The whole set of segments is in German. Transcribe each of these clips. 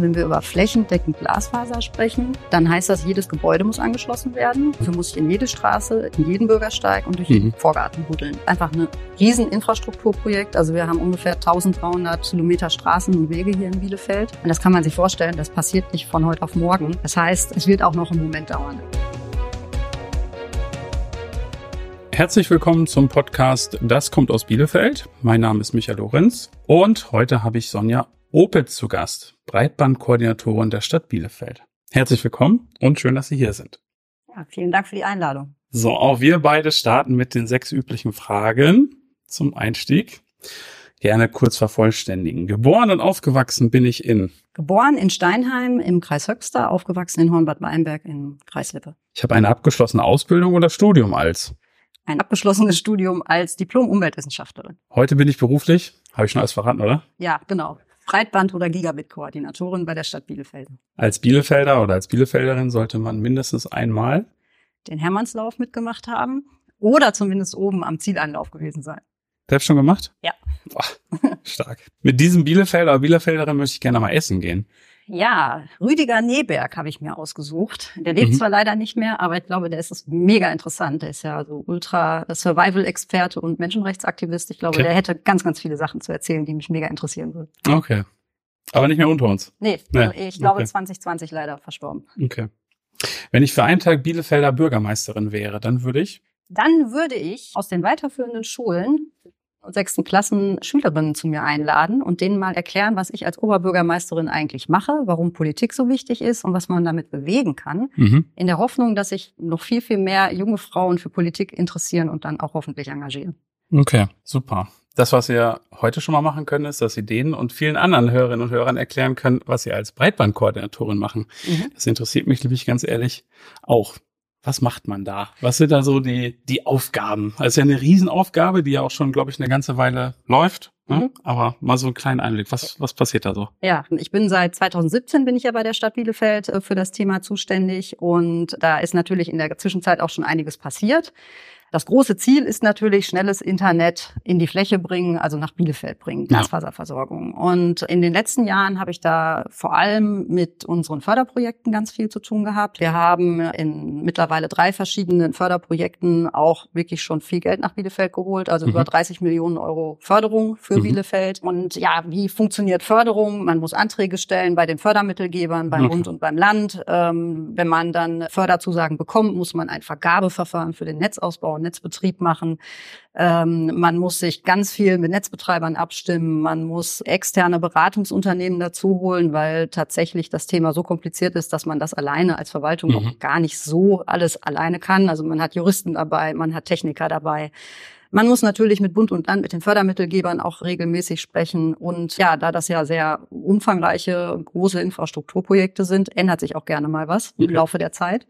Wenn wir über flächendeckend Glasfaser sprechen, dann heißt das, jedes Gebäude muss angeschlossen werden. Dafür muss ich in jede Straße, in jeden Bürgersteig und durch jeden mhm. Vorgarten buddeln. Einfach ein Rieseninfrastrukturprojekt. Also wir haben ungefähr 1300 Kilometer Straßen und Wege hier in Bielefeld. Und das kann man sich vorstellen, das passiert nicht von heute auf morgen. Das heißt, es wird auch noch einen Moment dauern. Herzlich willkommen zum Podcast Das kommt aus Bielefeld. Mein Name ist Michael Lorenz und heute habe ich Sonja Opitz zu Gast, Breitbandkoordinatorin der Stadt Bielefeld. Herzlich willkommen und schön, dass Sie hier sind. Ja, vielen Dank für die Einladung. So, auch wir beide starten mit den sechs üblichen Fragen zum Einstieg. Gerne kurz vervollständigen. Geboren und aufgewachsen bin ich in Geboren in Steinheim im Kreis Höxter, aufgewachsen in Hornbad Weinberg im Kreis Lippe. Ich habe eine abgeschlossene Ausbildung oder Studium als ein abgeschlossenes Studium als Diplom-Umweltwissenschaftlerin. Heute bin ich beruflich, habe ich schon alles verraten, oder? Ja, genau. Breitband- oder Gigabit-Koordinatorin bei der Stadt Bielefeld. Als Bielefelder oder als Bielefelderin sollte man mindestens einmal den Hermannslauf mitgemacht haben oder zumindest oben am Zieleinlauf gewesen sein. Selbst schon gemacht? Ja. Boah, stark. Mit diesem Bielefelder oder Bielefelderin möchte ich gerne mal essen gehen. Ja, Rüdiger Neberg habe ich mir ausgesucht. Der lebt mhm. zwar leider nicht mehr, aber ich glaube, der ist mega interessant. Der ist ja so ultra Survival-Experte und Menschenrechtsaktivist. Ich glaube, okay. der hätte ganz, ganz viele Sachen zu erzählen, die mich mega interessieren würden. Okay. Aber nicht mehr unter uns. Nee, nee. ich glaube okay. 2020 leider verstorben. Okay. Wenn ich für einen Tag Bielefelder Bürgermeisterin wäre, dann würde ich? Dann würde ich aus den weiterführenden Schulen und sechsten Klassen Schülerinnen zu mir einladen und denen mal erklären, was ich als Oberbürgermeisterin eigentlich mache, warum Politik so wichtig ist und was man damit bewegen kann, mhm. in der Hoffnung, dass sich noch viel, viel mehr junge Frauen für Politik interessieren und dann auch hoffentlich engagieren. Okay, super. Das, was wir heute schon mal machen können, ist, dass Sie denen und vielen anderen Hörerinnen und Hörern erklären können, was Sie als Breitbandkoordinatorin machen. Mhm. Das interessiert mich nämlich ganz ehrlich auch was macht man da? Was sind da so die, die Aufgaben? Das ist ja eine Riesenaufgabe, die ja auch schon, glaube ich, eine ganze Weile läuft. Ne? Mhm. Aber mal so einen kleinen Einblick. Was, was passiert da so? Ja, ich bin seit 2017 bin ich ja bei der Stadt Bielefeld äh, für das Thema zuständig und da ist natürlich in der Zwischenzeit auch schon einiges passiert. Das große Ziel ist natürlich schnelles Internet in die Fläche bringen, also nach Bielefeld bringen, Glasfaserversorgung. Ja. Und in den letzten Jahren habe ich da vor allem mit unseren Förderprojekten ganz viel zu tun gehabt. Wir haben in mittlerweile drei verschiedenen Förderprojekten auch wirklich schon viel Geld nach Bielefeld geholt, also mhm. über 30 Millionen Euro Förderung für mhm. Bielefeld. Und ja, wie funktioniert Förderung? Man muss Anträge stellen bei den Fördermittelgebern, beim okay. Bund und beim Land. Ähm, wenn man dann Förderzusagen bekommt, muss man ein Vergabeverfahren für den Netzausbau Netzbetrieb machen. Ähm, man muss sich ganz viel mit Netzbetreibern abstimmen. Man muss externe Beratungsunternehmen dazu holen, weil tatsächlich das Thema so kompliziert ist, dass man das alleine als Verwaltung mhm. auch gar nicht so alles alleine kann. Also man hat Juristen dabei, man hat Techniker dabei. Man muss natürlich mit Bund und Land, mit den Fördermittelgebern auch regelmäßig sprechen. Und ja, da das ja sehr umfangreiche, große Infrastrukturprojekte sind, ändert sich auch gerne mal was im Laufe der Zeit.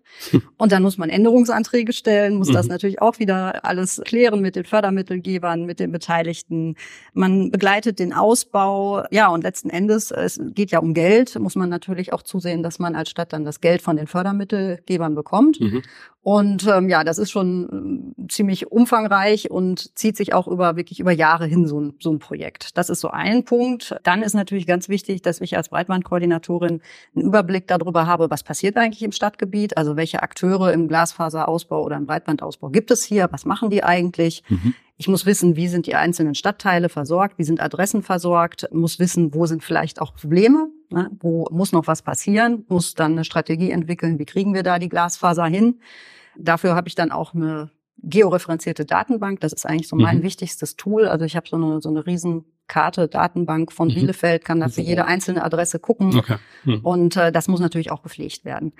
Und dann muss man Änderungsanträge stellen, muss das mhm. natürlich auch wieder alles klären mit den Fördermittelgebern, mit den Beteiligten. Man begleitet den Ausbau. Ja, und letzten Endes, es geht ja um Geld, muss man natürlich auch zusehen, dass man als Stadt dann das Geld von den Fördermittelgebern bekommt. Mhm. Und ähm, ja, das ist schon äh, ziemlich umfangreich und zieht sich auch über wirklich über Jahre hin so ein, so ein Projekt. Das ist so ein Punkt. Dann ist natürlich ganz wichtig, dass ich als Breitbandkoordinatorin einen Überblick darüber habe, was passiert eigentlich im Stadtgebiet, also welche Akteure im Glasfaserausbau oder im Breitbandausbau gibt es hier, was machen die eigentlich. Mhm. Ich muss wissen, wie sind die einzelnen Stadtteile versorgt, wie sind Adressen versorgt, muss wissen, wo sind vielleicht auch Probleme, ne? wo muss noch was passieren, muss dann eine Strategie entwickeln, wie kriegen wir da die Glasfaser hin. Dafür habe ich dann auch eine georeferenzierte Datenbank. Das ist eigentlich so mein mhm. wichtigstes Tool. Also ich habe so eine, so eine Riesenkarte, Datenbank von mhm. Bielefeld, kann da für jede einzelne Adresse gucken. Okay. Mhm. Und äh, das muss natürlich auch gepflegt werden.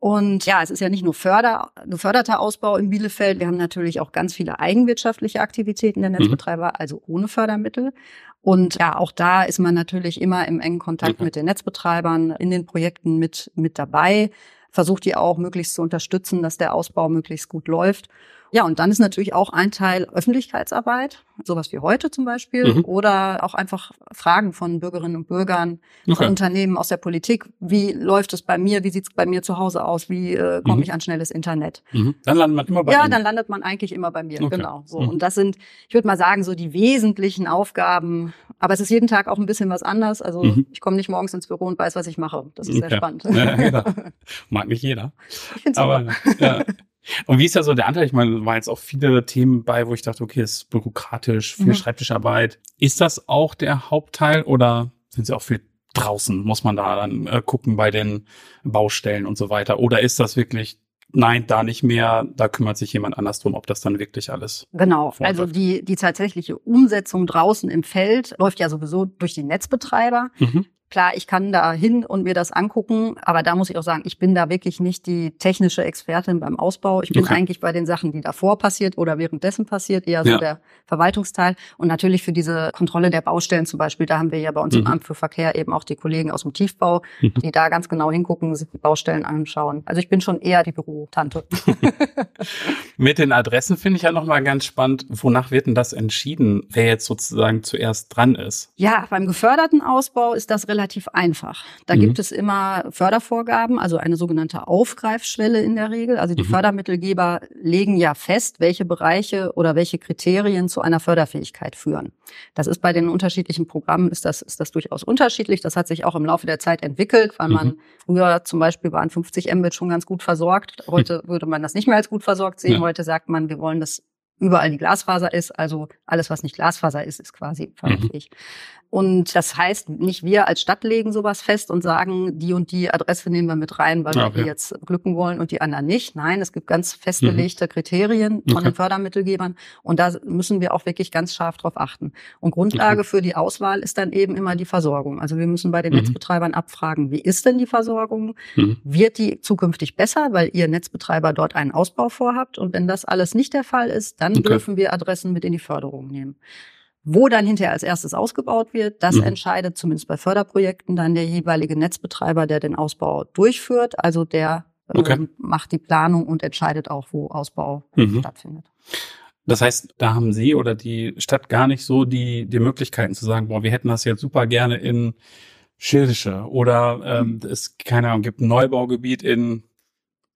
Und ja, es ist ja nicht nur Förder, geförderter Ausbau in Bielefeld. Wir haben natürlich auch ganz viele eigenwirtschaftliche Aktivitäten der mhm. Netzbetreiber, mhm. also ohne Fördermittel. Und ja, auch da ist man natürlich immer im engen Kontakt okay. mit den Netzbetreibern in den Projekten mit, mit dabei, versucht die auch möglichst zu unterstützen, dass der Ausbau möglichst gut läuft. Ja, und dann ist natürlich auch ein Teil Öffentlichkeitsarbeit, sowas wie heute zum Beispiel, mhm. oder auch einfach Fragen von Bürgerinnen und Bürgern, okay. von Unternehmen aus der Politik. Wie läuft es bei mir? Wie sieht es bei mir zu Hause aus? Wie äh, komme mhm. ich an schnelles Internet? Mhm. Dann landet man immer bei Ja, Ihnen. dann landet man eigentlich immer bei mir, okay. genau. So. Mhm. Und das sind, ich würde mal sagen, so die wesentlichen Aufgaben Aber es ist jeden Tag auch ein bisschen was anders. Also mhm. ich komme nicht morgens ins Büro und weiß, was ich mache. Das ist sehr spannend. Ja, jeder. Mag nicht jeder. Ich finde Aber ja. Und wie ist da so der Anteil? Ich meine, war jetzt auch viele Themen bei, wo ich dachte, okay, es ist bürokratisch, viel mhm. Schreibtischarbeit. Ist das auch der Hauptteil oder sind Sie auch viel draußen? Muss man da dann äh, gucken bei den Baustellen und so weiter? Oder ist das wirklich nein, da nicht mehr, da kümmert sich jemand anders drum, ob das dann wirklich alles. Genau, also die, die tatsächliche Umsetzung draußen im Feld läuft ja sowieso durch die Netzbetreiber. Mhm. Klar, ich kann da hin und mir das angucken, aber da muss ich auch sagen, ich bin da wirklich nicht die technische Expertin beim Ausbau. Ich bin okay. eigentlich bei den Sachen, die davor passiert oder währenddessen passiert, eher so ja. der Verwaltungsteil. Und natürlich für diese Kontrolle der Baustellen zum Beispiel, da haben wir ja bei uns mhm. im Amt für Verkehr eben auch die Kollegen aus dem Tiefbau, mhm. die da ganz genau hingucken, sich die Baustellen anschauen. Also ich bin schon eher die Bürotante. Mit den Adressen finde ich ja nochmal ganz spannend. Wonach wird denn das entschieden, wer jetzt sozusagen zuerst dran ist? Ja, beim geförderten Ausbau ist das relativ relativ einfach. Da mhm. gibt es immer Fördervorgaben, also eine sogenannte Aufgreifschwelle in der Regel. Also die mhm. Fördermittelgeber legen ja fest, welche Bereiche oder welche Kriterien zu einer Förderfähigkeit führen. Das ist bei den unterschiedlichen Programmen ist das, ist das durchaus unterschiedlich. Das hat sich auch im Laufe der Zeit entwickelt, weil man mhm. früher zum Beispiel waren 50 Mbit schon ganz gut versorgt. Heute würde man das nicht mehr als gut versorgt sehen. Ja. Heute sagt man, wir wollen das überall die Glasfaser ist. Also alles, was nicht Glasfaser ist, ist quasi förderfähig. Mhm. Und das heißt, nicht wir als Stadt legen sowas fest und sagen, die und die Adresse nehmen wir mit rein, weil okay. wir die jetzt glücken wollen und die anderen nicht. Nein, es gibt ganz festgelegte mhm. Kriterien von okay. den Fördermittelgebern und da müssen wir auch wirklich ganz scharf drauf achten. Und Grundlage okay. für die Auswahl ist dann eben immer die Versorgung. Also wir müssen bei den mhm. Netzbetreibern abfragen, wie ist denn die Versorgung? Mhm. Wird die zukünftig besser, weil ihr Netzbetreiber dort einen Ausbau vorhabt? Und wenn das alles nicht der Fall ist, dann dürfen wir Adressen mit in die Förderung nehmen. Wo dann hinterher als erstes ausgebaut wird, das mhm. entscheidet zumindest bei Förderprojekten dann der jeweilige Netzbetreiber, der den Ausbau durchführt. Also der okay. ähm, macht die Planung und entscheidet auch, wo Ausbau mhm. stattfindet. Das heißt, da haben Sie oder die Stadt gar nicht so die, die Möglichkeiten zu sagen, boah, wir hätten das jetzt super gerne in Schildische oder ähm, es, keine Ahnung, gibt ein Neubaugebiet in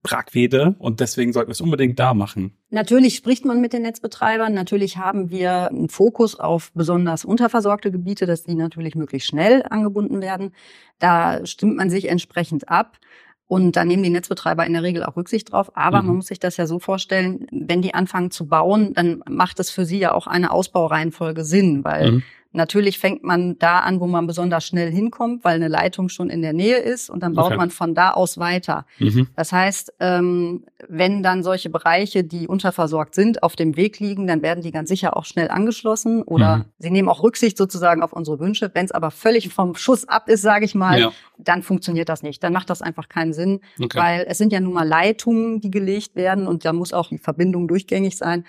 Bragwede und deswegen sollten wir es unbedingt da machen. Natürlich spricht man mit den Netzbetreibern. Natürlich haben wir einen Fokus auf besonders unterversorgte Gebiete, dass die natürlich möglichst schnell angebunden werden. Da stimmt man sich entsprechend ab. Und da nehmen die Netzbetreiber in der Regel auch Rücksicht drauf. Aber mhm. man muss sich das ja so vorstellen, wenn die anfangen zu bauen, dann macht es für sie ja auch eine Ausbaureihenfolge Sinn, weil mhm. Natürlich fängt man da an, wo man besonders schnell hinkommt, weil eine Leitung schon in der Nähe ist und dann baut okay. man von da aus weiter. Mhm. Das heißt, ähm, wenn dann solche Bereiche, die unterversorgt sind, auf dem Weg liegen, dann werden die ganz sicher auch schnell angeschlossen oder mhm. sie nehmen auch Rücksicht sozusagen auf unsere Wünsche. Wenn es aber völlig vom Schuss ab ist, sage ich mal, ja. dann funktioniert das nicht. Dann macht das einfach keinen Sinn, okay. weil es sind ja nun mal Leitungen, die gelegt werden und da muss auch die Verbindung durchgängig sein.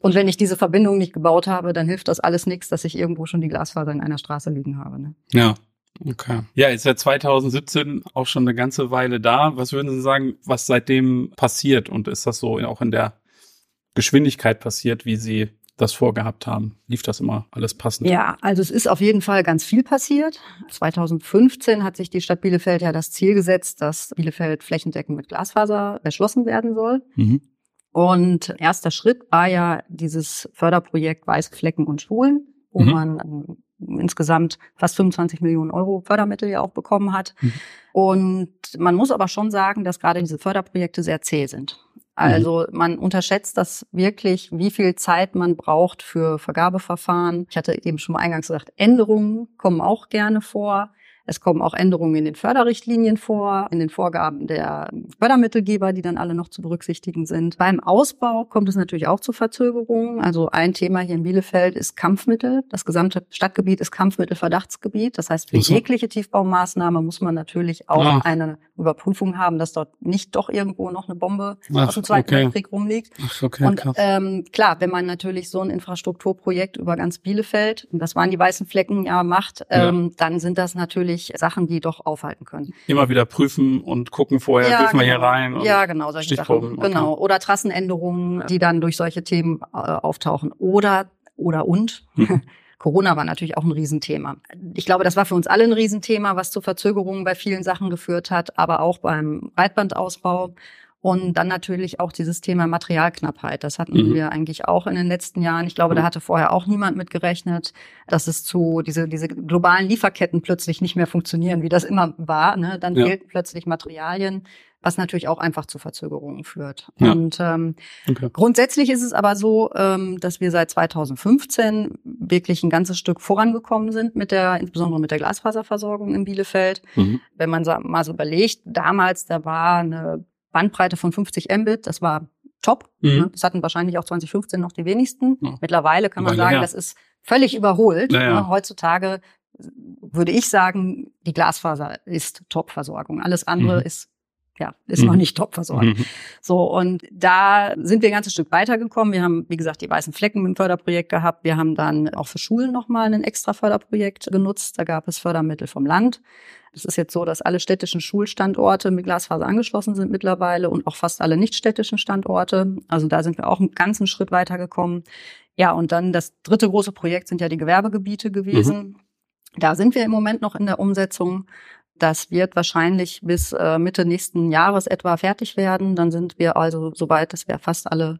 Und wenn ich diese Verbindung nicht gebaut habe, dann hilft das alles nichts, dass ich irgendwo schon die Glasfaser in einer Straße liegen habe. Ne? Ja. Okay. Ja, ist ja 2017 auch schon eine ganze Weile da. Was würden Sie sagen, was seitdem passiert? Und ist das so auch in der Geschwindigkeit passiert, wie Sie das vorgehabt haben? Lief das immer alles passend? Ja, also es ist auf jeden Fall ganz viel passiert. 2015 hat sich die Stadt Bielefeld ja das Ziel gesetzt, dass Bielefeld flächendeckend mit Glasfaser erschlossen werden soll. Mhm. Und erster Schritt war ja dieses Förderprojekt Weiße Flecken und Schulen, wo mhm. man ähm, insgesamt fast 25 Millionen Euro Fördermittel ja auch bekommen hat. Mhm. Und man muss aber schon sagen, dass gerade diese Förderprojekte sehr zäh sind. Also mhm. man unterschätzt das wirklich, wie viel Zeit man braucht für Vergabeverfahren. Ich hatte eben schon mal eingangs gesagt, Änderungen kommen auch gerne vor. Es kommen auch Änderungen in den Förderrichtlinien vor, in den Vorgaben der Fördermittelgeber, die dann alle noch zu berücksichtigen sind. Beim Ausbau kommt es natürlich auch zu Verzögerungen. Also ein Thema hier in Bielefeld ist Kampfmittel. Das gesamte Stadtgebiet ist Kampfmittelverdachtsgebiet. Das heißt, für jegliche Tiefbaumaßnahme muss man natürlich auch ah. eine Überprüfung haben, dass dort nicht doch irgendwo noch eine Bombe Ach, aus dem Zweiten okay. Weltkrieg rumliegt. Ach, okay, und ähm, klar, wenn man natürlich so ein Infrastrukturprojekt über ganz Bielefeld, und das waren die weißen Flecken ja macht, ähm, ja. dann sind das natürlich Sachen, die doch aufhalten können. Immer wieder prüfen und gucken vorher, ja, dürfen wir hier genau. rein? ja, genau, solche Sachen. Okay. Genau. Oder Trassenänderungen, die dann durch solche Themen äh, auftauchen. Oder, oder und. Hm. Corona war natürlich auch ein Riesenthema. Ich glaube, das war für uns alle ein Riesenthema, was zu Verzögerungen bei vielen Sachen geführt hat, aber auch beim Breitbandausbau. Und dann natürlich auch dieses Thema Materialknappheit. Das hatten Mhm. wir eigentlich auch in den letzten Jahren. Ich glaube, da hatte vorher auch niemand mit gerechnet, dass es zu diese, diese globalen Lieferketten plötzlich nicht mehr funktionieren, wie das immer war. Ne? Dann Ja. fehlten plötzlich Materialien, was natürlich auch einfach zu Verzögerungen führt. Ja. Und ähm, Okay. Grundsätzlich ist es aber so, ähm, dass wir seit 2015 wirklich ein ganzes Stück vorangekommen sind mit der, insbesondere mit der Glasfaserversorgung in Bielefeld. Mhm. Wenn man mal so überlegt, damals, da war eine Bandbreite von 50 Mbit, das war top. Mhm. Ne? Das hatten wahrscheinlich auch 2015 noch die wenigsten. Ja. Mittlerweile kann man Weile sagen, her. das ist völlig überholt. Ja, ja. Ne? Heutzutage würde ich sagen, die Glasfaser ist Top-Versorgung. Alles andere Mhm. ist ja, ist Mhm. noch nicht Top-Versorgung. Mhm. So, und da sind wir ein ganzes Stück weitergekommen. Wir haben, wie gesagt, die weißen Flecken im Förderprojekt gehabt. Wir haben dann auch für Schulen nochmal ein extra Förderprojekt genutzt. Da gab es Fördermittel vom Land. Es ist jetzt so, dass alle städtischen Schulstandorte mit Glasfaser angeschlossen sind mittlerweile und auch fast alle nichtstädtischen Standorte. Also da sind wir auch einen ganzen Schritt weitergekommen. Ja, und dann das dritte große Projekt sind ja die Gewerbegebiete gewesen. Da sind wir im Moment noch in der Umsetzung. Das wird wahrscheinlich bis äh, Mitte nächsten Jahres etwa fertig werden. Dann sind wir also so weit, dass wir fast alle,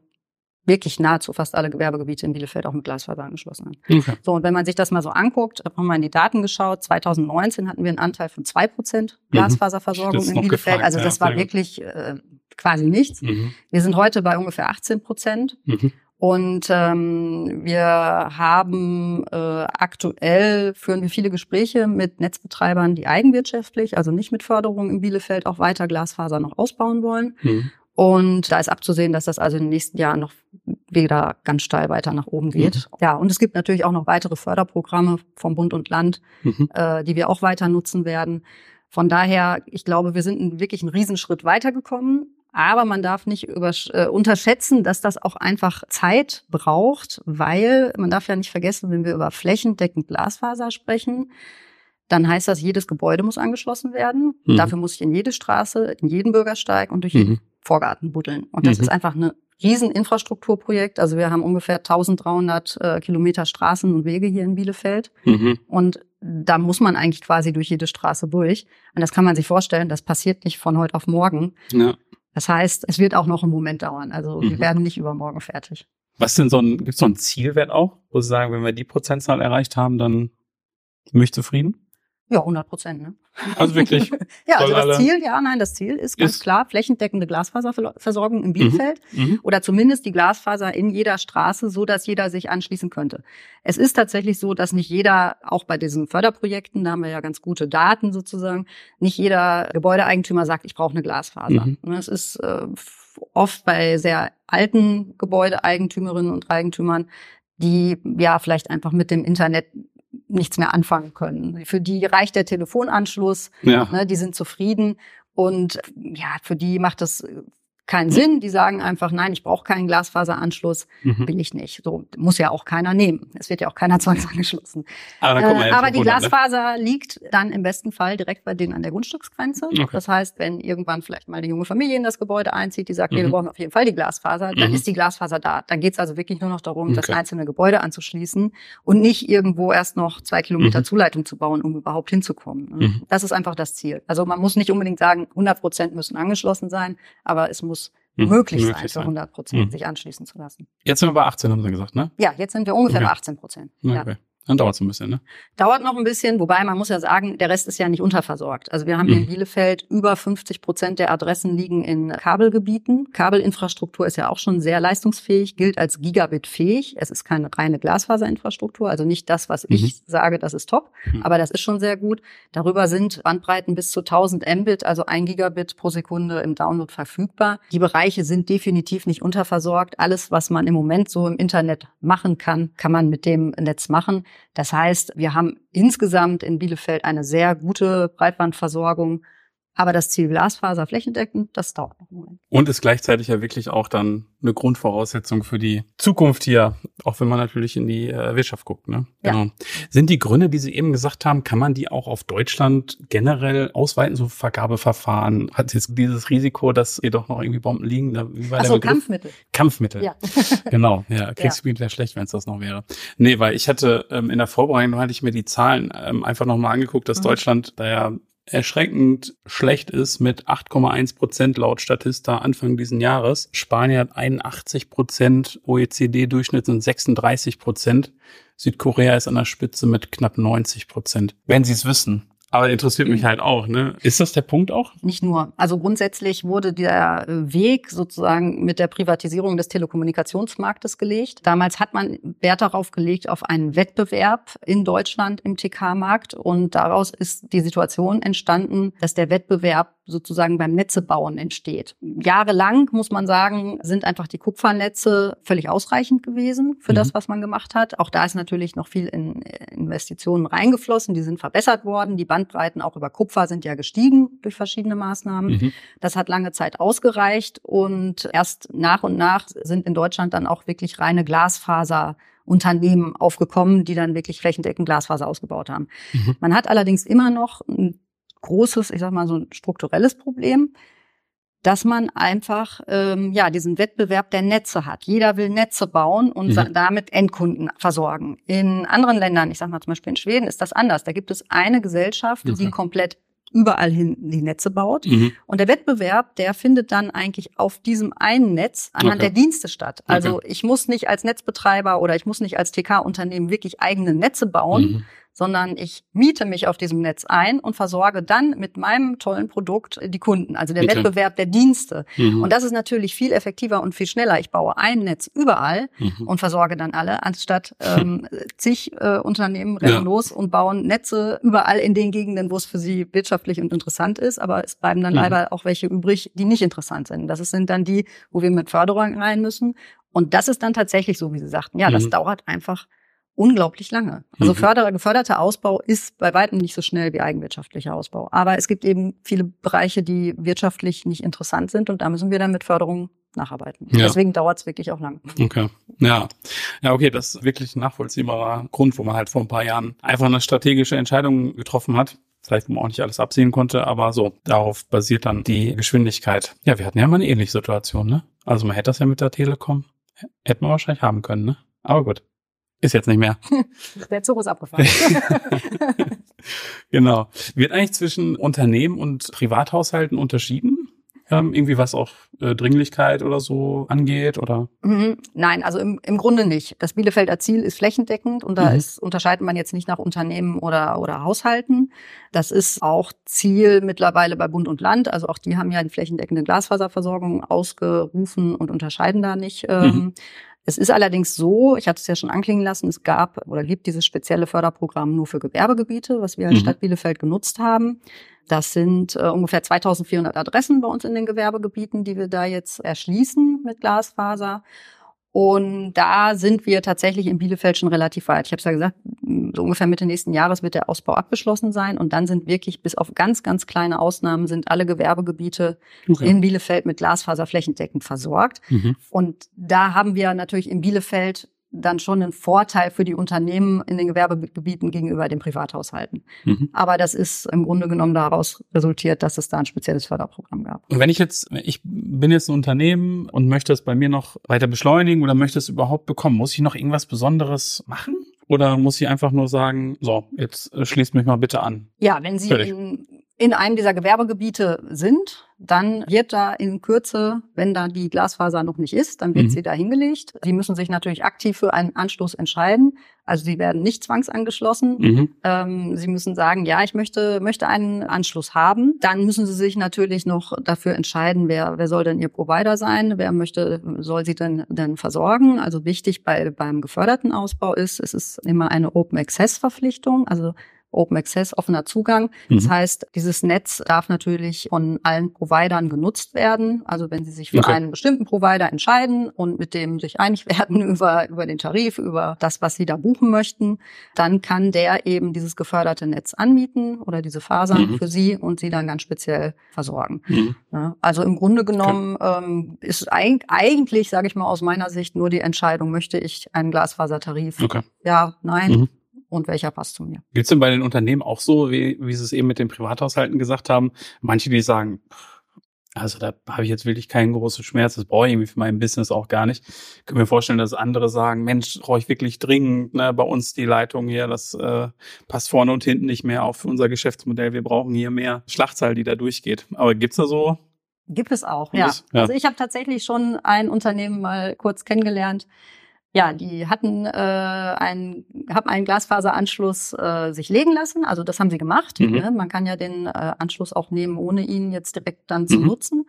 wirklich nahezu fast alle Gewerbegebiete in Bielefeld auch mit Glasfaser angeschlossen haben. Okay. So, und wenn man sich das mal so anguckt, haben wir in die Daten geschaut. 2019 hatten wir einen Anteil von zwei Prozent Glasfaserversorgung Das ist in Bielefeld. gefragt, also ja, das war sehr gut. wirklich äh, quasi nichts. Mhm. Wir sind heute bei ungefähr 18 Prozent. Mhm. Und ähm, wir haben äh, aktuell führen wir viele Gespräche mit Netzbetreibern, die eigenwirtschaftlich, also nicht mit Förderung in Bielefeld, auch weiter Glasfaser noch ausbauen wollen. Mhm. Und da ist abzusehen, dass das also in den nächsten Jahren noch wieder ganz steil weiter nach oben geht. Ja, und es gibt natürlich auch noch weitere Förderprogramme vom Bund und Land, Mhm. äh, die wir auch weiter nutzen werden. Von daher, ich glaube, wir sind wirklich einen Riesenschritt weitergekommen. Aber man darf nicht äh, unterschätzen, dass das auch einfach Zeit braucht, weil man darf ja nicht vergessen, wenn wir über flächendeckend Glasfaser sprechen, dann heißt das, jedes Gebäude muss angeschlossen werden. Mhm. Dafür muss ich in jede Straße, in jeden Bürgersteig und durch Mhm. jeden Vorgarten buddeln. Und das Mhm. ist einfach eine Rieseninfrastrukturprojekt. Also wir haben ungefähr 1300 äh, Kilometer Straßen und Wege hier in Bielefeld. Mhm. Und da muss man eigentlich quasi durch jede Straße durch. Und das kann man sich vorstellen, das passiert nicht von heute auf morgen. Ja. Das heißt, es wird auch noch einen Moment dauern. Also wir Mhm. werden nicht übermorgen fertig. Was denn so ein, gibt's so ein Zielwert auch, wo Sie sagen, wenn wir die Prozentzahl erreicht haben, dann bin ich zufrieden? Ja, 100 Prozent. Ne? Also wirklich. Ja, also das Ziel, ja, nein, das Ziel ist ganz Ist- klar flächendeckende Glasfaserversorgung in Bielefeld. Mhm. oder zumindest die Glasfaser in jeder Straße, so dass jeder sich anschließen könnte. Es ist tatsächlich so, dass nicht jeder, auch bei diesen Förderprojekten, da haben wir ja ganz gute Daten sozusagen, nicht jeder Gebäudeeigentümer sagt, ich brauche eine Glasfaser. Mhm. Es ist äh, oft bei sehr alten Gebäudeeigentümerinnen und Eigentümern, die ja vielleicht einfach mit dem Internet nichts mehr anfangen können. Für die reicht der Telefonanschluss, Ja. Ne, die sind zufrieden und ja, für die macht das keinen Sinn. Die sagen einfach, nein, ich brauche keinen Glasfaseranschluss, Mhm. will ich nicht. So muss ja auch keiner nehmen. Es wird ja auch keiner zwangsangeschlossen. Aber, dann Äh, aber die ne? Glasfaser liegt dann im besten Fall direkt bei denen an der Grundstücksgrenze. Okay. Das heißt, wenn irgendwann vielleicht mal eine junge Familie in das Gebäude einzieht, die sagt, nee, wir Mhm. brauchen auf jeden Fall die Glasfaser, dann Mhm. ist die Glasfaser da. Dann geht es also wirklich nur noch darum, das Okay. einzelne Gebäude anzuschließen und nicht irgendwo erst noch zwei Kilometer Mhm. Zuleitung zu bauen, um überhaupt hinzukommen. ne? Mhm. Das ist einfach das Ziel. Also man muss nicht unbedingt sagen, 100 Prozent müssen angeschlossen sein, aber es muss Mhm. möglich, sein, Möglich für sein. 100 Prozent Mhm. sich anschließen zu lassen. Jetzt sind wir bei 18, haben Sie gesagt, ne? Ja, jetzt sind wir ungefähr Okay. bei 18 Prozent. Na, Ja. Dann dauert es ein bisschen, ne? Dauert noch ein bisschen, wobei man muss ja sagen, der Rest ist ja nicht unterversorgt. Also wir haben hier in Mhm. Bielefeld über 50 Prozent der Adressen liegen in Kabelgebieten. Kabelinfrastruktur ist ja auch schon sehr leistungsfähig, gilt als Gigabit-fähig. Es ist keine reine Glasfaserinfrastruktur, also nicht das, was ich sage, das ist top, Mhm. aber das ist schon sehr gut. Darüber sind Bandbreiten bis zu 1000 Mbit, also ein Gigabit pro Sekunde im Download verfügbar. Die Bereiche sind definitiv nicht unterversorgt. Alles, was man im Moment so im Internet machen kann, kann man mit dem Netz machen. Das heißt, wir haben insgesamt in Bielefeld eine sehr gute Breitbandversorgung. Aber das Ziel Glasfaser flächendeckend, das dauert noch einen Moment. Und ist gleichzeitig ja wirklich auch dann eine Grundvoraussetzung für die Zukunft hier, auch wenn man natürlich in die äh, Wirtschaft guckt. Ne? Ja. Genau. Sind die Gründe, die Sie eben gesagt haben, kann man die auch auf Deutschland generell ausweiten, so Vergabeverfahren? Hat jetzt dieses Risiko, dass hier doch noch irgendwie Bomben liegen? Wie war Ach der so, Begriff? Kampfmittel. Kampfmittel. Ja. Genau, ja. Kriegsgebiet wäre schlecht, wenn es das noch wäre. Nee, weil ich hatte ähm, in der Vorbereitung hatte ich mir die Zahlen ähm, einfach nochmal angeguckt, dass Mhm. Deutschland da ja erschreckend schlecht ist mit 8,1 Prozent laut Statista Anfang diesen Jahres. Spanien hat 81 Prozent, OECD-Durchschnitt sind 36 Prozent. Südkorea ist an der Spitze mit knapp 90 Prozent. Wenn Sie es wissen, aber interessiert mich halt auch, ne? Ist das der Punkt auch? Nicht nur. Also grundsätzlich wurde der Weg sozusagen mit der Privatisierung des Telekommunikationsmarktes gelegt. Damals hat man Wert darauf gelegt, auf einen Wettbewerb in Deutschland im TK-Markt. Und daraus ist die Situation entstanden, dass der Wettbewerb sozusagen beim Netzebauen entsteht. Jahrelang, muss man sagen, sind einfach die Kupfernetze völlig ausreichend gewesen für mhm. das, was man gemacht hat. Auch da ist natürlich noch viel in Investitionen reingeflossen. Die sind verbessert worden. Die Bandbreiten auch über Kupfer sind ja gestiegen durch verschiedene Maßnahmen. Mhm. Das hat lange Zeit ausgereicht und erst nach und nach sind in Deutschland dann auch wirklich reine Glasfaser Unternehmen aufgekommen, die dann wirklich flächendeckend Glasfaser ausgebaut haben. Mhm. Man hat allerdings immer noch ein großes, ich sag mal so ein strukturelles Problem, dass man einfach ähm, ja diesen Wettbewerb der Netze hat. Jeder will Netze bauen und mhm. damit Endkunden versorgen. In anderen Ländern, ich sag mal zum Beispiel in Schweden, ist das anders. Da gibt es eine Gesellschaft, okay. die komplett überall hin die Netze baut. Mhm. Und der Wettbewerb, der findet dann eigentlich auf diesem einen Netz anhand okay. der Dienste statt. Also okay. ich muss nicht als Netzbetreiber oder ich muss nicht als TK-Unternehmen wirklich eigene Netze bauen, mhm sondern ich miete mich auf diesem Netz ein und versorge dann mit meinem tollen Produkt die Kunden, also der okay. Wettbewerb der Dienste. Mhm. Und das ist natürlich viel effektiver und viel schneller. Ich baue ein Netz überall mhm. und versorge dann alle, anstatt ähm, zig äh, Unternehmen rennen ja. los und bauen Netze überall in den Gegenden, wo es für sie wirtschaftlich und interessant ist. Aber es bleiben dann mhm. leider auch welche übrig, die nicht interessant sind. Das sind dann die, wo wir mit Förderung rein müssen. Und das ist dann tatsächlich so, wie Sie sagten. Ja, das mhm. dauert einfach unglaublich lange. Also mhm. förder, geförderter Ausbau ist bei weitem nicht so schnell wie eigenwirtschaftlicher Ausbau. Aber es gibt eben viele Bereiche, die wirtschaftlich nicht interessant sind und da müssen wir dann mit Förderung nacharbeiten. Ja. Deswegen dauert es wirklich auch lang. Okay. Ja. Ja, okay, das ist wirklich ein nachvollziehbarer Grund, wo man halt vor ein paar Jahren einfach eine strategische Entscheidung getroffen hat. Vielleicht, wo man auch nicht alles absehen konnte, aber so, darauf basiert dann die Geschwindigkeit. Ja, wir hatten ja mal eine ähnliche Situation, ne? Also man hätte das ja mit der Telekom, hätten wir wahrscheinlich haben können, ne? Aber gut. Ist jetzt nicht mehr. Der Zug ist abgefahren. genau. Wird eigentlich zwischen Unternehmen und Privathaushalten unterschieden? Ähm, irgendwie was auch äh, Dringlichkeit oder so angeht oder? Mhm. Nein, also im, im Grunde nicht. Das Bielefelder Ziel ist flächendeckend und da mhm. ist, unterscheidet man jetzt nicht nach Unternehmen oder, oder Haushalten. Das ist auch Ziel mittlerweile bei Bund und Land. Also auch die haben ja die flächendeckende Glasfaserversorgung ausgerufen und unterscheiden da nicht. Ähm, mhm. Es ist allerdings so, ich hatte es ja schon anklingen lassen, es gab oder gibt dieses spezielle Förderprogramm nur für Gewerbegebiete, was wir als mhm. Stadt Bielefeld genutzt haben. Das sind äh, ungefähr 2400 Adressen bei uns in den Gewerbegebieten, die wir da jetzt erschließen mit Glasfaser. Und da sind wir tatsächlich in Bielefeld schon relativ weit. Ich habe es ja gesagt, so ungefähr Mitte nächsten Jahres wird der Ausbau abgeschlossen sein. Und dann sind wirklich bis auf ganz, ganz kleine Ausnahmen sind alle Gewerbegebiete okay. in Bielefeld mit Glasfaser flächendeckend versorgt. Mhm. Und da haben wir natürlich in Bielefeld dann schon ein Vorteil für die Unternehmen in den Gewerbegebieten gegenüber den Privathaushalten. Mhm. Aber das ist im Grunde genommen daraus resultiert, dass es da ein spezielles Förderprogramm gab. Und wenn ich jetzt, ich bin jetzt ein Unternehmen und möchte es bei mir noch weiter beschleunigen oder möchte es überhaupt bekommen, muss ich noch irgendwas Besonderes machen? Oder muss ich einfach nur sagen, so, jetzt äh, schließt mich mal bitte an? Ja, wenn Sie in, in einem dieser Gewerbegebiete sind, dann wird da in Kürze, wenn da die Glasfaser noch nicht ist, dann wird mhm. sie da hingelegt. Sie müssen sich natürlich aktiv für einen Anschluss entscheiden. Also sie werden nicht zwangsangeschlossen. Mhm. Ähm, sie müssen sagen, ja, ich möchte, möchte einen Anschluss haben. Dann müssen sie sich natürlich noch dafür entscheiden, wer, wer soll denn ihr Provider sein, wer möchte, soll sie denn, denn versorgen. Also wichtig bei, beim geförderten Ausbau ist, es ist immer eine Open Access Verpflichtung. Also Open Access, offener Zugang. Mhm. Das heißt, dieses Netz darf natürlich von allen Providern genutzt werden. Also wenn Sie sich für okay. einen bestimmten Provider entscheiden und mit dem sich einig werden über, über den Tarif, über das, was Sie da buchen möchten, dann kann der eben dieses geförderte Netz anmieten oder diese Fasern mhm. für Sie und Sie dann ganz speziell versorgen. Mhm. Ja, also im Grunde genommen okay. ähm, ist eigentlich, sage ich mal aus meiner Sicht, nur die Entscheidung, möchte ich einen Glasfasertarif? Okay. Ja, nein. Und welcher passt zu mir. Gibt es denn bei den Unternehmen auch so, wie, wie Sie es eben mit den Privathaushalten gesagt haben, manche, die sagen, Also da habe ich jetzt wirklich keinen großen Schmerz. Das brauche ich irgendwie für mein Business auch gar nicht. Ich kann mir vorstellen, dass andere sagen, Mensch, brauche ich wirklich dringend, ne, bei uns die Leitung hier, das äh, passt vorne und hinten nicht mehr auf unser Geschäftsmodell. Wir brauchen hier mehr Schlachtzahl, die da durchgeht. Aber gibt's da so? Gibt es auch, ja. ja. Also ich habe tatsächlich schon ein Unternehmen mal kurz kennengelernt, ja, die hatten äh, einen, haben einen Glasfaseranschluss äh, sich legen lassen. Also das haben sie gemacht. Mhm. Ne? Man kann ja den äh, Anschluss auch nehmen, ohne ihn jetzt direkt dann zu mhm. nutzen.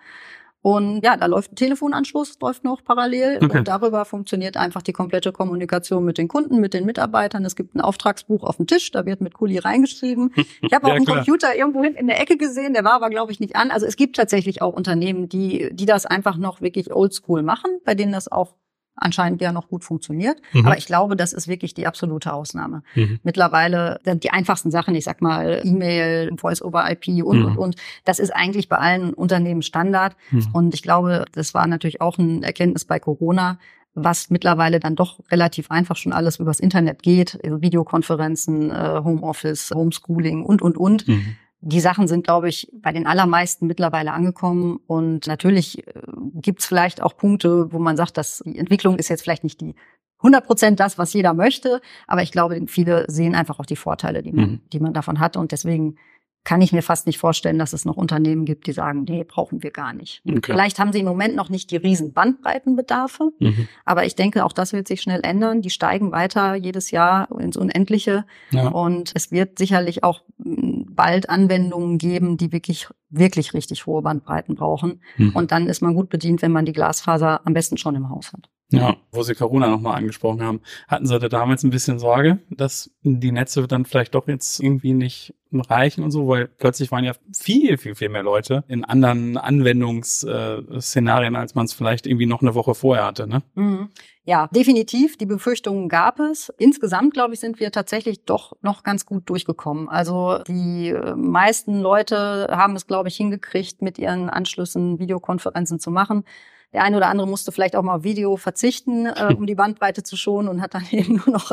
Und ja, da läuft ein Telefonanschluss, läuft noch parallel okay. und darüber funktioniert einfach die komplette Kommunikation mit den Kunden, mit den Mitarbeitern. Es gibt ein Auftragsbuch auf dem Tisch, da wird mit Kuli reingeschrieben. Ich habe auch ja, einen klar. Computer irgendwo hinten in der Ecke gesehen, der war aber glaube ich nicht an. Also es gibt tatsächlich auch Unternehmen, die die das einfach noch wirklich oldschool machen, bei denen das auch anscheinend ja noch gut funktioniert. Mhm. Aber ich glaube, das ist wirklich die absolute Ausnahme. Mhm. Mittlerweile sind die einfachsten Sachen, ich sag mal E-Mail, Voice-over-IP und, mhm. und, und, das ist eigentlich bei allen Unternehmen Standard. Mhm. Und ich glaube, das war natürlich auch ein Erkenntnis bei Corona, was mittlerweile dann doch relativ einfach schon alles übers Internet geht, also Videokonferenzen, äh, Homeoffice, Homeschooling und, und, und. Mhm die Sachen sind, glaube ich, bei den allermeisten mittlerweile angekommen. Und natürlich äh, gibt es vielleicht auch Punkte, wo man sagt, dass die Entwicklung ist jetzt vielleicht nicht die 100 Prozent das, was jeder möchte. Aber ich glaube, viele sehen einfach auch die Vorteile, die man, mhm. die man davon hat. Und deswegen kann ich mir fast nicht vorstellen, dass es noch Unternehmen gibt, die sagen, nee, brauchen wir gar nicht. Okay. Vielleicht haben sie im Moment noch nicht die riesen Bandbreitenbedarfe, mhm. aber ich denke, auch das wird sich schnell ändern. Die steigen weiter jedes Jahr ins Unendliche ja. und es wird sicherlich auch hm, bald Anwendungen geben, die wirklich wirklich richtig hohe Bandbreiten brauchen. Mhm. Und dann ist man gut bedient, wenn man die Glasfaser am besten schon im Haus hat. Ja, wo Sie Corona nochmal angesprochen haben. Hatten Sie da damals ein bisschen Sorge, dass die Netze dann vielleicht doch jetzt irgendwie nicht reichen und so, weil plötzlich waren ja viel, viel, viel mehr Leute in anderen Anwendungsszenarien, als man es vielleicht irgendwie noch eine Woche vorher hatte, ne? Mhm. Ja, definitiv. Die Befürchtungen gab es. Insgesamt, glaube ich, sind wir tatsächlich doch noch ganz gut durchgekommen. Also die äh, meisten Leute haben es, glaube ich, hingekriegt, mit ihren Anschlüssen Videokonferenzen zu machen. Der eine oder andere musste vielleicht auch mal Video verzichten, äh, um die Bandbreite zu schonen und hat dann eben nur noch,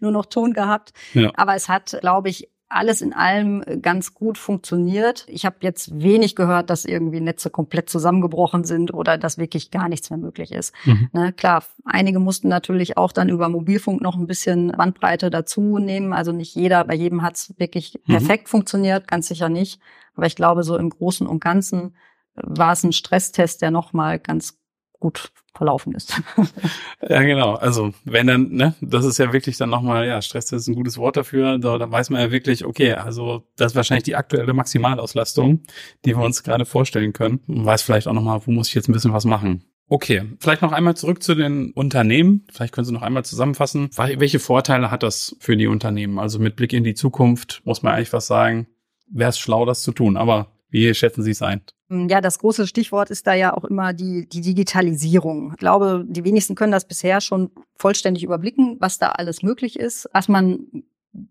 nur noch Ton gehabt. Ja. Aber es hat, glaube ich, alles in allem ganz gut funktioniert. Ich habe jetzt wenig gehört, dass irgendwie Netze komplett zusammengebrochen sind oder dass wirklich gar nichts mehr möglich ist. Mhm. Ne, klar, einige mussten natürlich auch dann über Mobilfunk noch ein bisschen Bandbreite dazu nehmen. Also nicht jeder, bei jedem hat es wirklich mhm. perfekt funktioniert, ganz sicher nicht. Aber ich glaube, so im Großen und Ganzen war es ein Stresstest, der nochmal ganz gut verlaufen ist. ja, genau. Also wenn dann, ne, das ist ja wirklich dann nochmal, ja, Stress ist ein gutes Wort dafür. Da, da weiß man ja wirklich, okay, also das ist wahrscheinlich die aktuelle Maximalauslastung, die wir uns gerade vorstellen können. Und weiß vielleicht auch nochmal, wo muss ich jetzt ein bisschen was machen. Okay, vielleicht noch einmal zurück zu den Unternehmen. Vielleicht können Sie noch einmal zusammenfassen. Welche Vorteile hat das für die Unternehmen? Also mit Blick in die Zukunft muss man eigentlich was sagen. Wäre es schlau, das zu tun. Aber wie schätzen Sie es ein? Ja, das große Stichwort ist da ja auch immer die, die Digitalisierung. Ich glaube, die wenigsten können das bisher schon vollständig überblicken, was da alles möglich ist, was man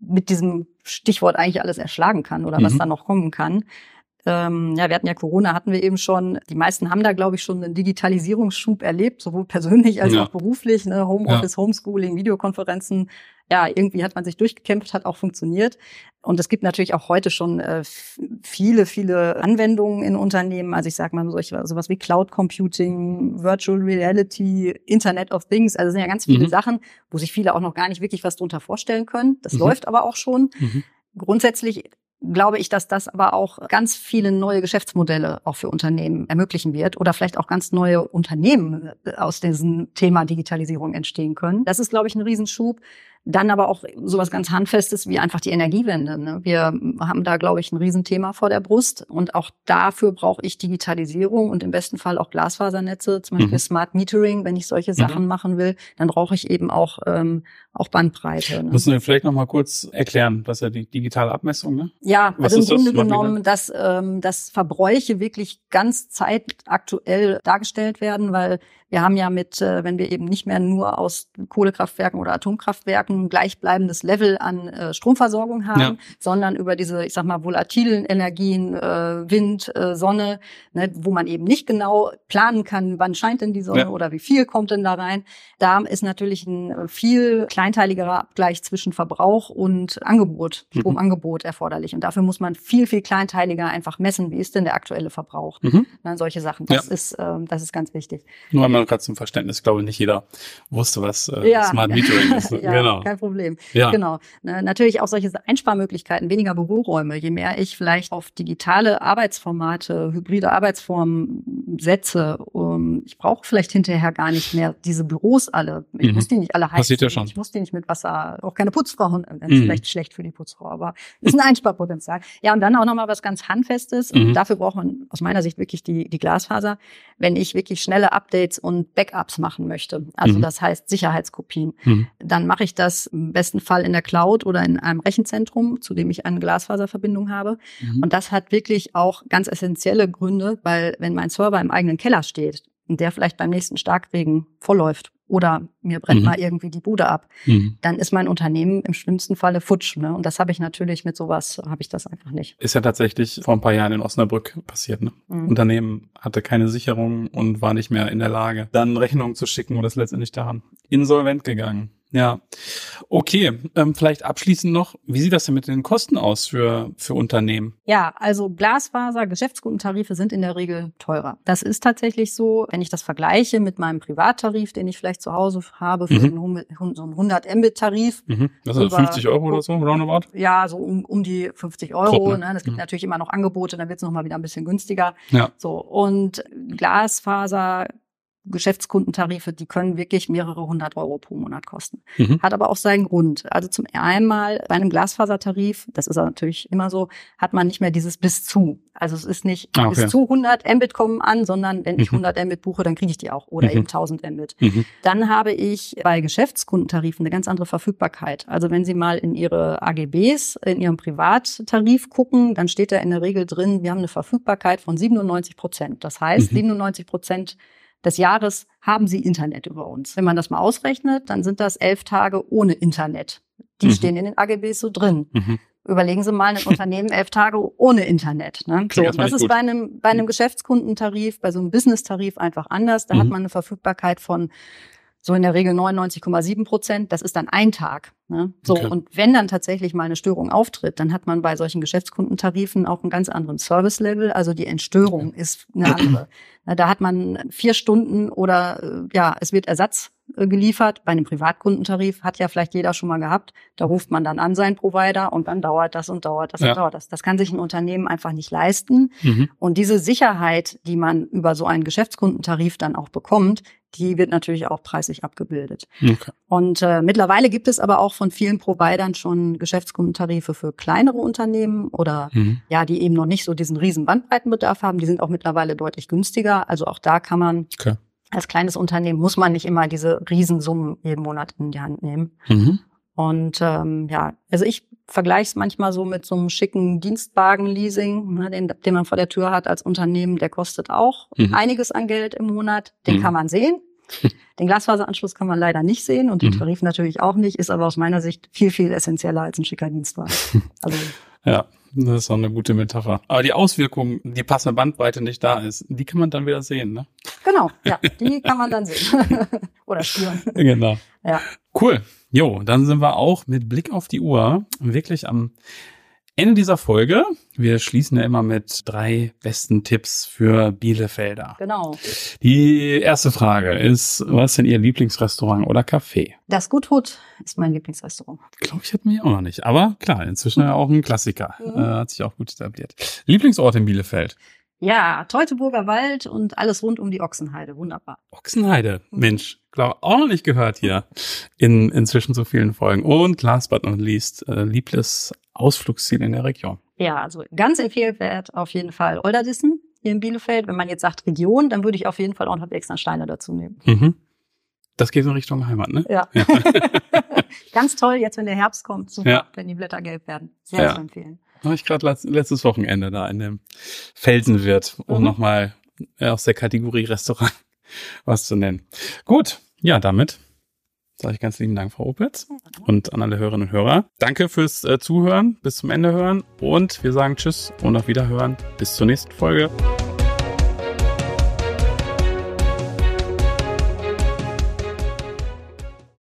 mit diesem Stichwort eigentlich alles erschlagen kann oder mhm. was da noch kommen kann. Ähm, ja, wir hatten ja Corona, hatten wir eben schon. Die meisten haben da, glaube ich, schon einen Digitalisierungsschub erlebt, sowohl persönlich als ja. auch beruflich. Ne? Homeoffice, ja. Homeschooling, Videokonferenzen, ja, irgendwie hat man sich durchgekämpft, hat auch funktioniert. Und es gibt natürlich auch heute schon äh, viele, viele Anwendungen in Unternehmen. Also ich sage mal solche, sowas wie Cloud Computing, Virtual Reality, Internet of Things. Also es sind ja ganz viele mhm. Sachen, wo sich viele auch noch gar nicht wirklich was drunter vorstellen können. Das mhm. läuft aber auch schon. Mhm. Grundsätzlich glaube ich, dass das aber auch ganz viele neue Geschäftsmodelle auch für Unternehmen ermöglichen wird oder vielleicht auch ganz neue Unternehmen aus diesem Thema Digitalisierung entstehen können. Das ist, glaube ich, ein Riesenschub. Dann aber auch sowas ganz Handfestes wie einfach die Energiewende. Ne? Wir haben da, glaube ich, ein Riesenthema vor der Brust. Und auch dafür brauche ich Digitalisierung und im besten Fall auch Glasfasernetze, zum Beispiel mhm. Smart Metering. Wenn ich solche Sachen mhm. machen will, dann brauche ich eben auch, ähm, auch Bandbreite. Ne? Müssen wir vielleicht noch mal kurz erklären, was ja die digitale Abmessung, ne? Ja, was also im Grunde das? genommen, dass, ähm, dass Verbräuche wirklich ganz zeitaktuell dargestellt werden, weil Wir haben ja mit, äh, wenn wir eben nicht mehr nur aus Kohlekraftwerken oder Atomkraftwerken gleichbleibendes Level an äh, Stromversorgung haben, ja. sondern über diese, ich sag mal, volatilen Energien, äh, Wind, Sonne, ne, wo man eben nicht genau planen kann, wann scheint denn die Sonne ja. oder wie viel kommt denn da rein. Da ist natürlich ein viel kleinteiligerer Abgleich zwischen Verbrauch und Angebot, mhm. Stromangebot erforderlich. Und dafür muss man viel, viel kleinteiliger einfach messen, wie ist denn der aktuelle Verbrauch. Mhm. Ne, solche Sachen. Das ja. ist, äh, das ist ganz wichtig. Nur einmal gerade zum Verständnis, ich glaube nicht jeder wusste, was äh, ja. Smart Metering ist. ja, genau. Kein Problem. Ja. Genau. Natürlich auch solche Einsparmöglichkeiten, weniger Büroräume. Je mehr ich vielleicht auf digitale Arbeitsformate, hybride Arbeitsformen setze, um, ich brauche vielleicht hinterher gar nicht mehr diese Büros alle. Ich mhm. muss die nicht alle heizen. Passiert ja schon. Ich muss die nicht mit Wasser, auch keine Putzfrauen. Das ist mhm. vielleicht schlecht für die Putzfrau, aber ist ein Einsparpotenzial. Ja, und dann auch nochmal was ganz Handfestes. Mhm. Dafür braucht man aus meiner Sicht wirklich die, die Glasfaser, wenn ich wirklich schnelle Updates und Backups machen möchte. Also mhm. das heißt Sicherheitskopien. Mhm. Dann mache ich das im besten Fall in der Cloud oder in einem Rechenzentrum, zu dem ich eine Glasfaserverbindung habe. Mhm. Und das hat wirklich auch ganz essentielle Gründe, weil wenn mein Server im eigenen Keller steht und der vielleicht beim nächsten Starkregen vollläuft oder mir brennt mhm. mal irgendwie die Bude ab, mhm. dann ist mein Unternehmen im schlimmsten Falle futsch. Ne? Und das habe ich natürlich mit sowas, habe ich das einfach nicht. Ist ja tatsächlich vor ein paar Jahren in Osnabrück passiert. Ne? Mhm. Unternehmen hatte keine Sicherung und war nicht mehr in der Lage, dann Rechnungen zu schicken oder ist letztendlich daran insolvent gegangen. Ja, okay. Ähm, vielleicht abschließend noch, wie sieht das denn mit den Kosten aus für, für Unternehmen? Ja, also Glasfaser, Geschäftskundentarife sind in der Regel teurer. Das ist tatsächlich so, wenn ich das vergleiche mit meinem Privattarif, den ich vielleicht zu Hause habe, für mhm. einen, so einen 100 Mbit-Tarif. Mhm. Das ist über, 50 Euro oder so, roundabout? Ja, so um, um die 50 Euro. Ne? Ne? Es gibt mhm. natürlich immer noch Angebote, dann wird es nochmal wieder ein bisschen günstiger. Ja. So, und Glasfaser Geschäftskundentarife, die können wirklich mehrere hundert Euro pro Monat kosten. Mhm. Hat aber auch seinen Grund. Also zum einmal bei einem Glasfasertarif, das ist natürlich immer so, hat man nicht mehr dieses bis zu. Also es ist nicht ah, okay. bis zu 100 Mbit kommen an, sondern wenn ich 100 mhm. Mbit buche, dann kriege ich die auch oder mhm. eben 1000 Mbit. Mhm. Dann habe ich bei Geschäftskundentarifen eine ganz andere Verfügbarkeit. Also wenn Sie mal in Ihre AGBs, in Ihrem Privattarif gucken, dann steht da in der Regel drin, wir haben eine Verfügbarkeit von 97 Prozent. Das heißt, 97 mhm. Prozent des Jahres haben sie Internet über uns. Wenn man das mal ausrechnet, dann sind das elf Tage ohne Internet. Die mhm. stehen in den AGBs so drin. Mhm. Überlegen Sie mal ein Unternehmen elf Tage ohne Internet. Ne? So, das ist bei einem, bei einem mhm. Geschäftskundentarif, bei so einem Business-Tarif einfach anders. Da mhm. hat man eine Verfügbarkeit von so in der Regel 99,7 Prozent. Das ist dann ein Tag. Ne? So, okay. und wenn dann tatsächlich mal eine Störung auftritt, dann hat man bei solchen Geschäftskundentarifen auch einen ganz anderen Service-Level. Also die Entstörung okay. ist eine andere. Da hat man vier Stunden oder äh, ja, es wird Ersatz geliefert. Bei einem Privatkundentarif hat ja vielleicht jeder schon mal gehabt. Da ruft man dann an seinen Provider und dann dauert das und dauert das ja. und dauert das. Das kann sich ein Unternehmen einfach nicht leisten. Mhm. Und diese Sicherheit, die man über so einen Geschäftskundentarif dann auch bekommt, die wird natürlich auch preislich abgebildet. Okay. Und äh, mittlerweile gibt es aber auch von vielen Providern schon Geschäftskundentarife für kleinere Unternehmen oder mhm. ja, die eben noch nicht so diesen riesen Bandbreitenbedarf haben. Die sind auch mittlerweile deutlich günstiger. Also auch da kann man okay als kleines Unternehmen muss man nicht immer diese Riesensummen jeden Monat in die Hand nehmen. Mhm. Und ähm, ja, also ich vergleiche es manchmal so mit so einem schicken Dienstwagen-Leasing, ne, den, den man vor der Tür hat als Unternehmen. Der kostet auch mhm. einiges an Geld im Monat. Den mhm. kann man sehen. Den Glasfaseranschluss kann man leider nicht sehen und den mhm. Tarif natürlich auch nicht, ist aber aus meiner Sicht viel, viel essentieller als ein schicker Dienstwagen. Also ja, das ist auch eine gute Metapher. Aber die Auswirkungen, die passende Bandbreite nicht da ist, die kann man dann wieder sehen, ne? Genau, ja, die kann man dann sehen. Oder spüren. Genau. Ja. Cool. Jo, dann sind wir auch mit Blick auf die Uhr wirklich am Ende dieser Folge. Wir schließen ja immer mit drei besten Tipps für Bielefelder. Genau. Die erste Frage ist, was ist denn Ihr Lieblingsrestaurant oder Café? Das Guthut ist mein Lieblingsrestaurant. Glaube ich, hatten wir auch noch nicht. Aber klar, inzwischen ja auch ein Klassiker. Mhm. Äh, hat sich auch gut etabliert. Lieblingsort in Bielefeld? Ja, Teutoburger Wald und alles rund um die Ochsenheide. Wunderbar. Ochsenheide. Mhm. Mensch, glaube auch noch nicht gehört hier in inzwischen so vielen Folgen. Und last but not least, äh, liebles Ausflugsziel in der Region. Ja, also ganz empfehlenswert auf jeden Fall Olderdissen hier in Bielefeld. Wenn man jetzt sagt Region, dann würde ich auf jeden Fall auch noch Steine dazu nehmen. Mhm. Das geht in Richtung Heimat, ne? Ja. ja. ganz toll, jetzt wenn der Herbst kommt, super, ja. wenn die Blätter gelb werden. Sehr ja. zu empfehlen. Habe ich gerade letztes Wochenende da in dem Felsenwirt, um mhm. nochmal aus der Kategorie Restaurant was zu nennen. Gut, ja, damit sage ich ganz lieben Dank, Frau Opitz und an alle Hörerinnen und Hörer. Danke fürs äh, Zuhören, bis zum Ende hören und wir sagen Tschüss und auf Wiederhören. Bis zur nächsten Folge.